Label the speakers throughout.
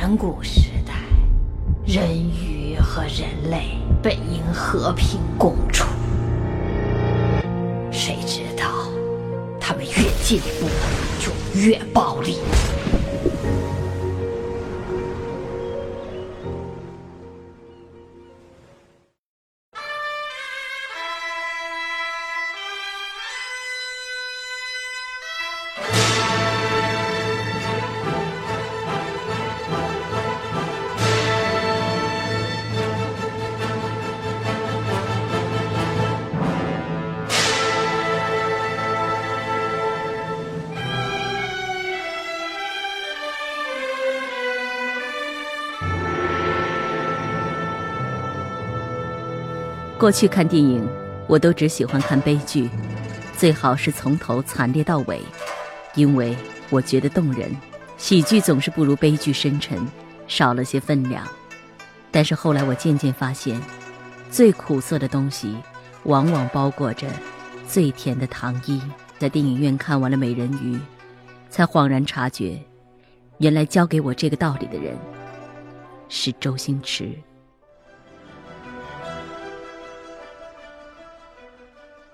Speaker 1: 远古时代，人鱼和人类本应和平共处，谁知道他们越进步就越暴力。
Speaker 2: 过去看电影，我都只喜欢看悲剧，最好是从头惨烈到尾，因为我觉得动人。喜剧总是不如悲剧深沉，少了些分量。但是后来我渐渐发现，最苦涩的东西，往往包裹着最甜的糖衣。在电影院看完了《美人鱼》，才恍然察觉，原来教给我这个道理的人，是周星驰。《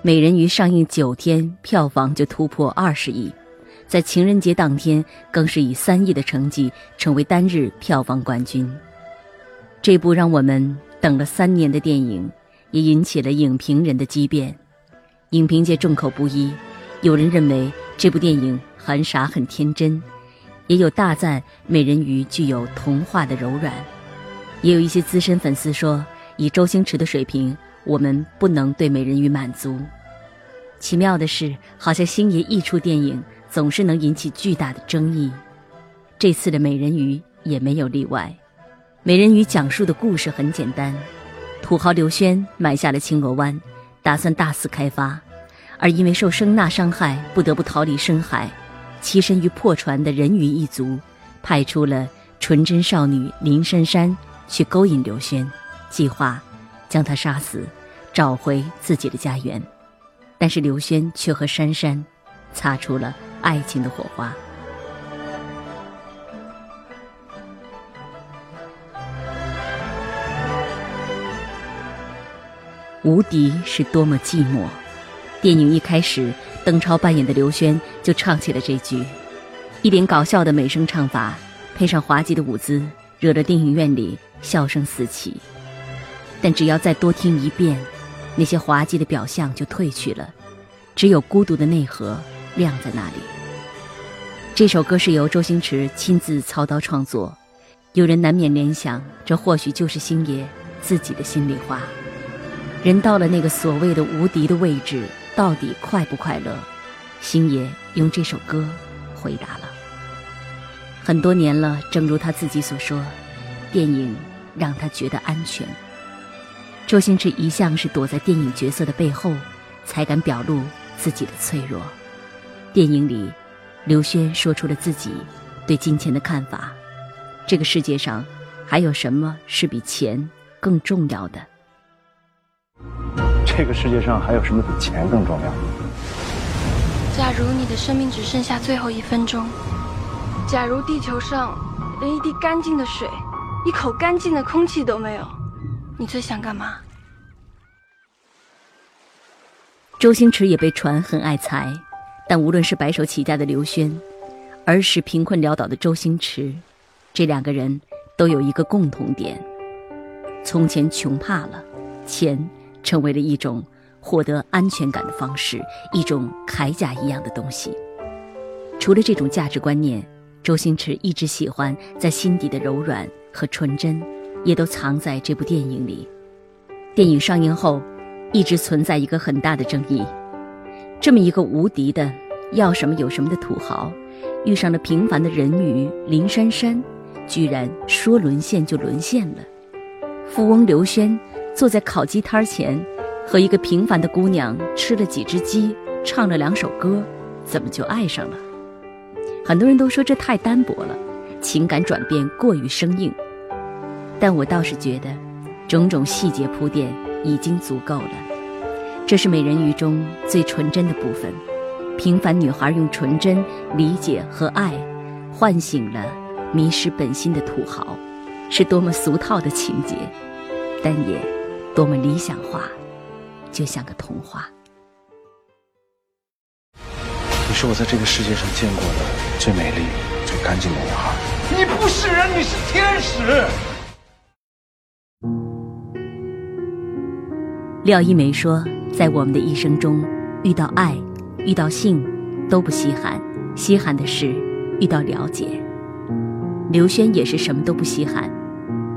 Speaker 2: 美人鱼》上映九天，票房就突破二十亿，在情人节当天更是以三亿的成绩成为单日票房冠军。这部让我们等了三年的电影，也引起了影评人的激辩。影评界众口不一，有人认为这部电影很傻很天真，也有大赞美人鱼具有童话的柔软。也有一些资深粉丝说，以周星驰的水平。我们不能对美人鱼满足。奇妙的是，好像星爷一出电影，总是能引起巨大的争议。这次的美人鱼也没有例外。美人鱼讲述的故事很简单：土豪刘轩买下了青螺湾，打算大肆开发，而因为受声呐伤害，不得不逃离深海。栖身于破船的人鱼一族，派出了纯真少女林珊珊去勾引刘轩，计划将他杀死。找回自己的家园，但是刘轩却和珊珊擦出了爱情的火花。无敌是多么寂寞。电影一开始，邓超扮演的刘轩就唱起了这句，一点搞笑的美声唱法，配上滑稽的舞姿，惹得电影院里笑声四起。但只要再多听一遍。那些滑稽的表象就褪去了，只有孤独的内核亮在那里。这首歌是由周星驰亲自操刀创作，有人难免联想，这或许就是星爷自己的心里话。人到了那个所谓的无敌的位置，到底快不快乐？星爷用这首歌回答了。很多年了，正如他自己所说，电影让他觉得安全。周星驰一向是躲在电影角色的背后，才敢表露自己的脆弱。电影里，刘轩说出了自己对金钱的看法：这个世界上还有什么是比钱更重要的？
Speaker 3: 这个世界上还有什么比钱更重要？
Speaker 4: 假如你的生命只剩下最后一分钟，假如地球上连一滴干净的水、一口干净的空气都没有。你最想干嘛？
Speaker 2: 周星驰也被传很爱财，但无论是白手起家的刘轩，儿时贫困潦倒的周星驰，这两个人都有一个共同点：从前穷怕了，钱成为了一种获得安全感的方式，一种铠甲一样的东西。除了这种价值观念，周星驰一直喜欢在心底的柔软和纯真。也都藏在这部电影里。电影上映后，一直存在一个很大的争议：这么一个无敌的、要什么有什么的土豪，遇上了平凡的人鱼林珊珊，居然说沦陷就沦陷了。富翁刘轩坐在烤鸡摊前，和一个平凡的姑娘吃了几只鸡，唱了两首歌，怎么就爱上了？很多人都说这太单薄了，情感转变过于生硬。但我倒是觉得，种种细节铺垫已经足够了。这是美人鱼中最纯真的部分，平凡女孩用纯真、理解和爱，唤醒了迷失本心的土豪，是多么俗套的情节，但也多么理想化，就像个童话。
Speaker 3: 你是我在这个世界上见过的最美丽、最干净的女孩。
Speaker 5: 你不是人，你是天使。
Speaker 2: 廖一梅说，在我们的一生中，遇到爱，遇到性，都不稀罕，稀罕的是遇到了解。刘轩也是什么都不稀罕，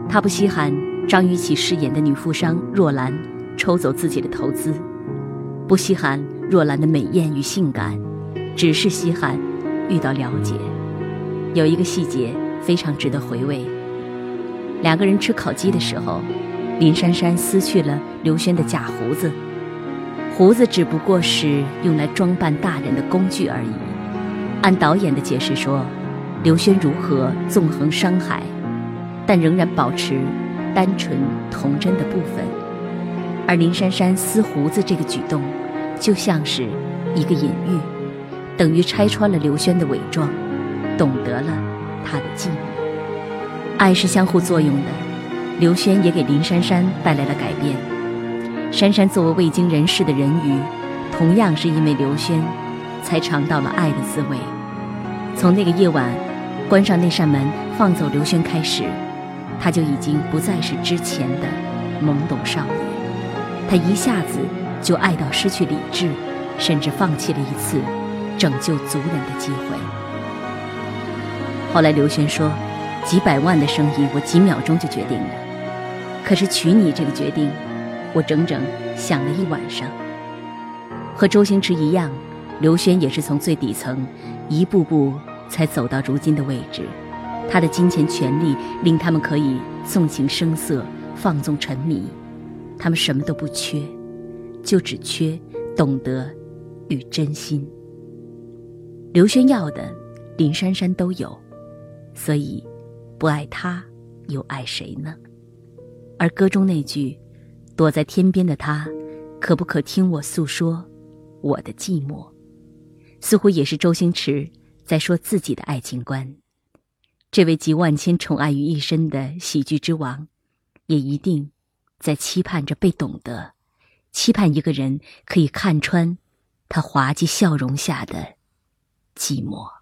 Speaker 2: 他不稀罕张雨绮饰演的女富商若兰抽走自己的投资，不稀罕若兰的美艳与性感。只是稀罕遇到了解，有一个细节非常值得回味。两个人吃烤鸡的时候，林珊珊撕去了刘轩的假胡子，胡子只不过是用来装扮大人的工具而已。按导演的解释说，刘轩如何纵横商海，但仍然保持单纯童真的部分，而林珊珊撕胡子这个举动，就像是一个隐喻。等于拆穿了刘轩的伪装，懂得了他的寂寞。爱是相互作用的，刘轩也给林珊珊带来了改变。珊珊作为未经人事的人鱼，同样是因为刘轩，才尝到了爱的滋味。从那个夜晚，关上那扇门，放走刘轩开始，他就已经不再是之前的懵懂少年。他一下子就爱到失去理智，甚至放弃了一次。拯救族人的机会。后来刘轩说：“几百万的生意，我几秒钟就决定了。可是娶你这个决定，我整整想了一晚上。”和周星驰一样，刘轩也是从最底层一步步才走到如今的位置。他的金钱权利令他们可以纵情声色、放纵沉迷。他们什么都不缺，就只缺懂得与真心。刘轩要的，林珊珊都有，所以不爱他，又爱谁呢？而歌中那句“躲在天边的他，可不可听我诉说我的寂寞”，似乎也是周星驰在说自己的爱情观。这位集万千宠爱于一身的喜剧之王，也一定在期盼着被懂得，期盼一个人可以看穿他滑稽笑容下的。寂寞。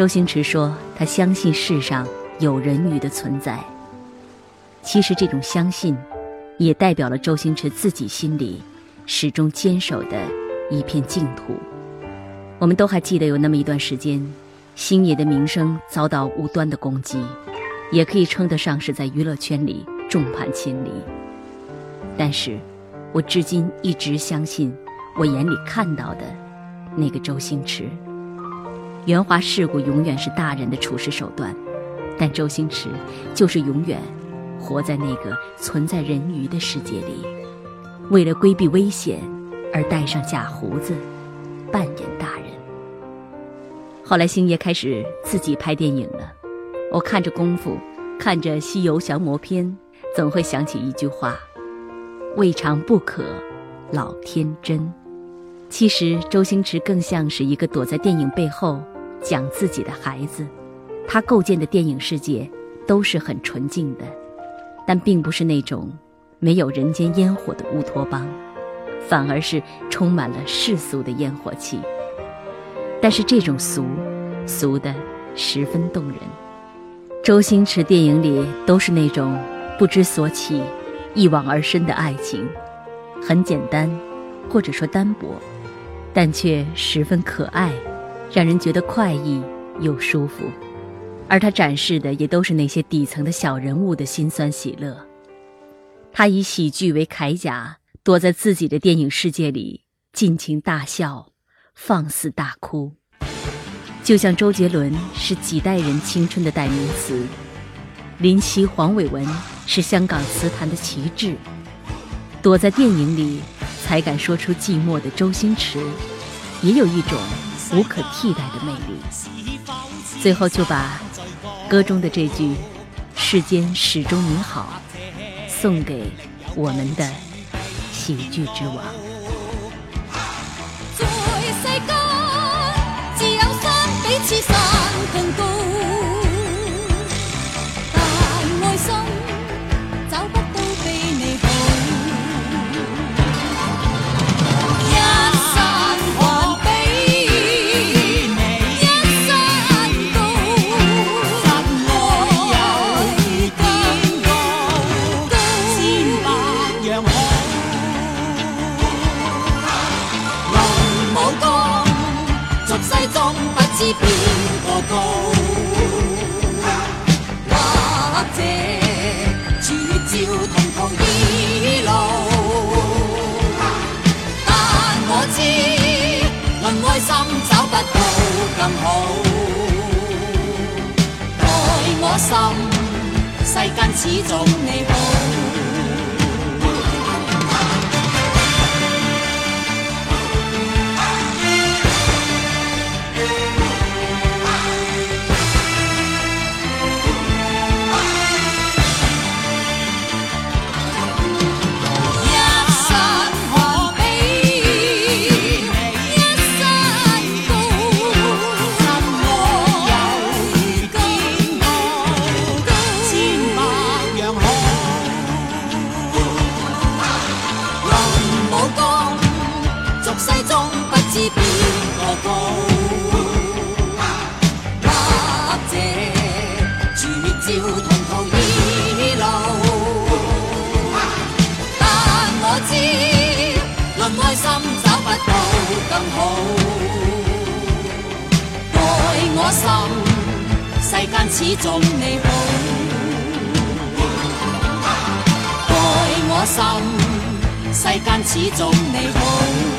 Speaker 2: 周星驰说：“他相信世上有人鱼的存在。其实，这种相信，也代表了周星驰自己心里始终坚守的一片净土。我们都还记得有那么一段时间，星爷的名声遭到无端的攻击，也可以称得上是在娱乐圈里众叛亲离。但是，我至今一直相信我眼里看到的那个周星驰。”圆滑世故永远是大人的处事手段，但周星驰就是永远活在那个存在人鱼的世界里，为了规避危险而戴上假胡子，扮演大人。后来星爷开始自己拍电影了，我看着功夫，看着《西游降魔篇》，总会想起一句话：“未尝不可，老天真。”其实周星驰更像是一个躲在电影背后讲自己的孩子，他构建的电影世界都是很纯净的，但并不是那种没有人间烟火的乌托邦，反而是充满了世俗的烟火气。但是这种俗，俗的十分动人。周星驰电影里都是那种不知所起、一往而深的爱情，很简单，或者说单薄。但却十分可爱，让人觉得快意又舒服。而他展示的也都是那些底层的小人物的辛酸喜乐。他以喜剧为铠甲，躲在自己的电影世界里，尽情大笑，放肆大哭。就像周杰伦是几代人青春的代名词，林夕、黄伟文是香港词坛的旗帜。躲在电影里。才敢说出寂寞的周星驰，也有一种无可替代的魅力。最后就把歌中的这句“世间始终你好”送给我们的喜剧之王。
Speaker 6: 在世间，只有山彼此山更高。世间始终你好。始终你好。爱我心，世间始终你好。